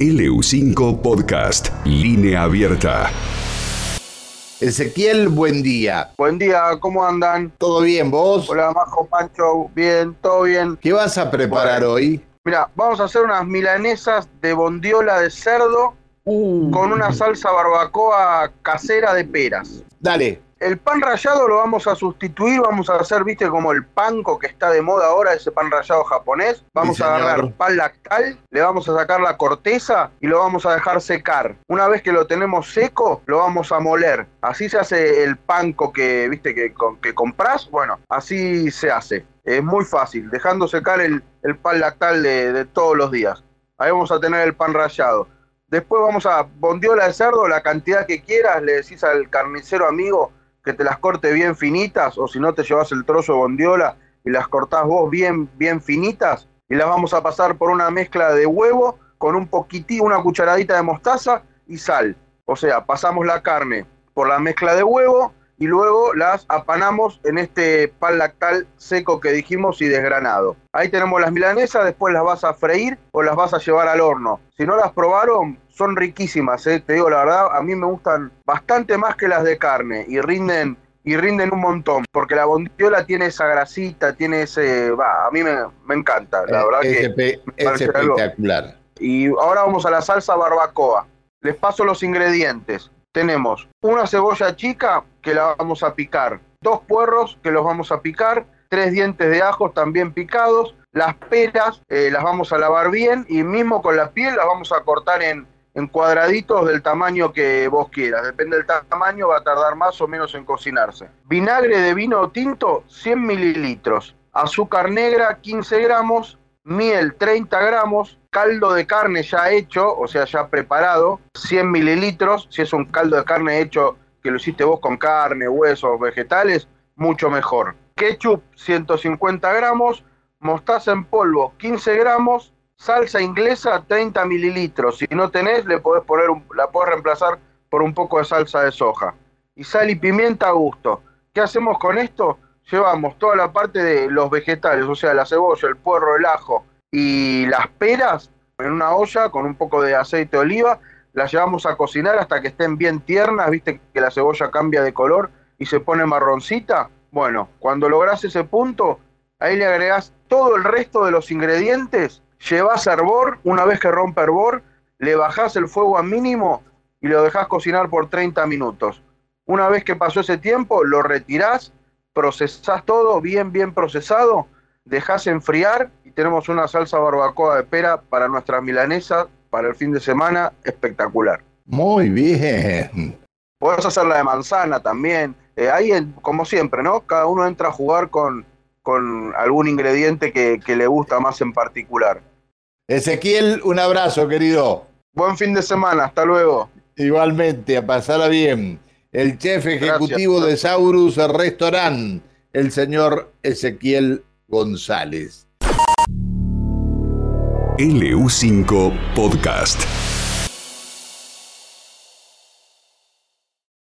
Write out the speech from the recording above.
LU5 Podcast, línea abierta. Ezequiel, buen día. Buen día, ¿cómo andan? ¿Todo bien, vos? Hola, Majo Pancho, bien, todo bien. ¿Qué vas a preparar Bueno. hoy? Mira, vamos a hacer unas milanesas de bondiola de cerdo con una salsa barbacoa casera de peras. Dale. El pan rallado lo vamos a sustituir, vamos a hacer, viste, como el panko que está de moda ahora, ese pan rallado japonés. Vamos Sí, a agarrar pan lactal, le vamos a sacar la corteza y lo vamos a dejar secar. Una vez que lo tenemos seco, lo vamos a moler. Así se hace el panko que, viste, que, con- que compras. Bueno, así se hace. Es muy fácil, dejando secar el, el pan lactal de, de todos los días. Ahí vamos a tener el pan rallado. Después vamos a bondiola de cerdo, la cantidad que quieras, le decís al carnicero amigo que te las corte bien finitas, o si no te llevas el trozo de bondiola y las cortás vos bien, bien finitas, y las vamos a pasar por una mezcla de huevo con un poquitín, una cucharadita de mostaza y sal. O sea, pasamos la carne por la mezcla de huevo y luego las apanamos en este pan lactal seco que dijimos y desgranado. Ahí tenemos las milanesas, después las vas a freír o las vas a llevar al horno. Si no las probaron, son riquísimas, ¿eh? te digo la verdad, a mí me gustan bastante más que las de carne y rinden y rinden un montón, porque la bondiola tiene esa grasita, tiene ese, va, a mí me, me encanta, la verdad es, que es algo- espectacular. y ahora vamos a la salsa barbacoa. Les paso los ingredientes. Tenemos una cebolla chica que la vamos a picar, dos puerros que los vamos a picar, tres dientes de ajo también picados, las peras eh, las vamos a lavar bien y mismo con la piel las vamos a cortar en, en cuadraditos del tamaño que vos quieras. Depende del tamaño, va a tardar más o menos en cocinarse. Vinagre de vino tinto, 100 mililitros. Azúcar negra, 15 gramos. Miel, 30 gramos. Caldo de carne ya hecho, o sea, ya preparado, 100 mililitros. Si es un caldo de carne hecho que lo hiciste vos con carne, huesos, vegetales, mucho mejor. Ketchup, 150 gramos. Mostaza en polvo, 15 gramos salsa inglesa 30 mililitros. Si no tenés, le podés poner un- la podés reemplazar por un poco de salsa de soja. Y sal y pimienta a gusto. ¿Qué hacemos con esto? Llevamos toda la parte de los vegetales, o sea, la cebolla, el puerro, el ajo y las peras en una olla con un poco de aceite de oliva. Las llevamos a cocinar hasta que estén bien tiernas. Viste que la cebolla cambia de color y se pone marroncita. Bueno, cuando lográs ese punto, ahí le agregás todo el resto de los ingredientes, llevas a hervor, una vez que rompe hervor, le bajás el fuego a mínimo y lo dejás cocinar por 30 minutos. Una vez que pasó ese tiempo, lo retirás, procesás todo bien, bien procesado, dejás enfriar y tenemos una salsa barbacoa de pera para nuestra milanesa para el fin de semana espectacular. Muy bien. Podés hacer la de manzana también. Eh, ahí, como siempre, ¿no? Cada uno entra a jugar con, con algún ingrediente que, que le gusta más en particular. Ezequiel, un abrazo, querido. Buen fin de semana, hasta luego. Igualmente, a pasarla bien. El chef ejecutivo de Saurus Restaurant, el señor Ezequiel González. LU5 Podcast.